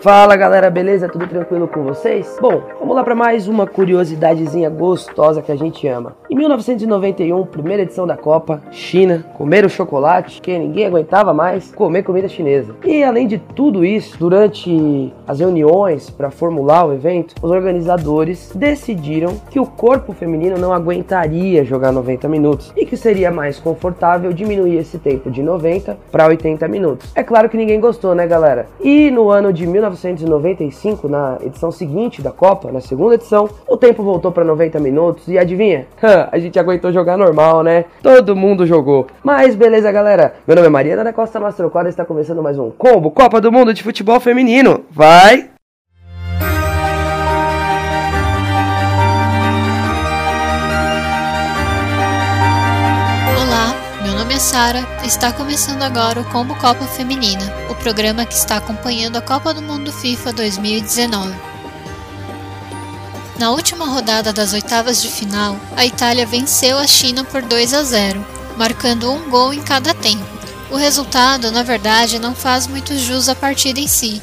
Fala galera, beleza? Tudo tranquilo com vocês? Bom, vamos lá para mais uma curiosidadezinha gostosa que a gente ama. Em 1991, primeira edição da Copa, China, comer o chocolate, que ninguém aguentava mais comer comida chinesa. E além de tudo isso, durante as reuniões para formular o evento, os organizadores decidiram que o corpo feminino não aguentaria jogar 90 minutos e que seria mais confortável diminuir esse tempo de 90 para 80 minutos. É claro que ninguém gostou, né, galera? E no ano de 19 1995, na edição seguinte da Copa, na segunda edição, o tempo voltou para 90 minutos e adivinha? a gente aguentou jogar normal, né? Todo mundo jogou. Mas beleza, galera. Meu nome é Mariana da Costa Mastroquadra e está começando mais um Combo Copa do Mundo de Futebol Feminino. Vai! Sara, está começando agora o Combo Copa Feminina, o programa que está acompanhando a Copa do Mundo FIFA 2019. Na última rodada das oitavas de final, a Itália venceu a China por 2 a 0, marcando um gol em cada tempo. O resultado, na verdade, não faz muito jus à partida em si,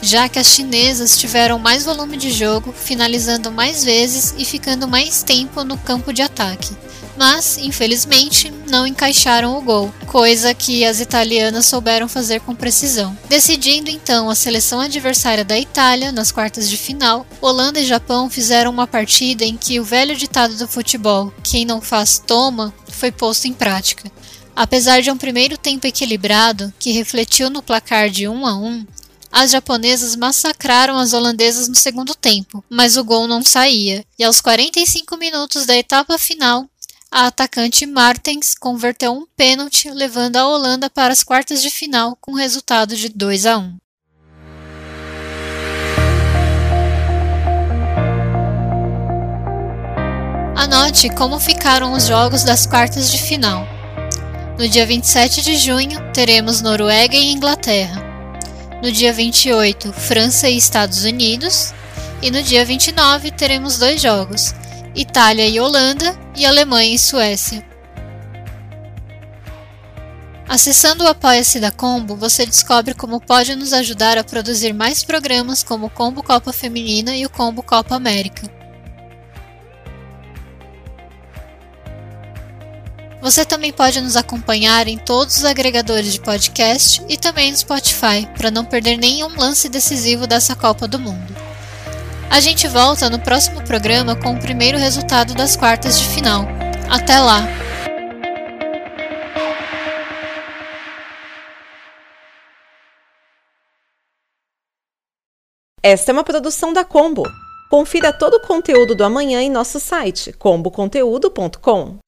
já que as chinesas tiveram mais volume de jogo, finalizando mais vezes e ficando mais tempo no campo de ataque mas infelizmente não encaixaram o gol, coisa que as italianas souberam fazer com precisão. Decidindo então a seleção adversária da Itália nas quartas de final, Holanda e Japão fizeram uma partida em que o velho ditado do futebol, quem não faz toma, foi posto em prática. Apesar de um primeiro tempo equilibrado, que refletiu no placar de 1 a 1, as japonesas massacraram as holandesas no segundo tempo, mas o gol não saía, e aos 45 minutos da etapa final, a atacante Martens converteu um pênalti, levando a Holanda para as quartas de final com resultado de 2 a 1. Anote como ficaram os jogos das quartas de final. No dia 27 de junho, teremos Noruega e Inglaterra. No dia 28, França e Estados Unidos. E no dia 29, teremos dois jogos: Itália e Holanda e Alemanha e Suécia. Acessando o Apoia-se da Combo, você descobre como pode nos ajudar a produzir mais programas como o Combo Copa Feminina e o Combo Copa América. Você também pode nos acompanhar em todos os agregadores de podcast e também no Spotify, para não perder nenhum lance decisivo dessa Copa do Mundo. A gente volta no próximo programa com o primeiro resultado das quartas de final. Até lá! Esta é uma produção da Combo. Confira todo o conteúdo do amanhã em nosso site comboconteúdo.com.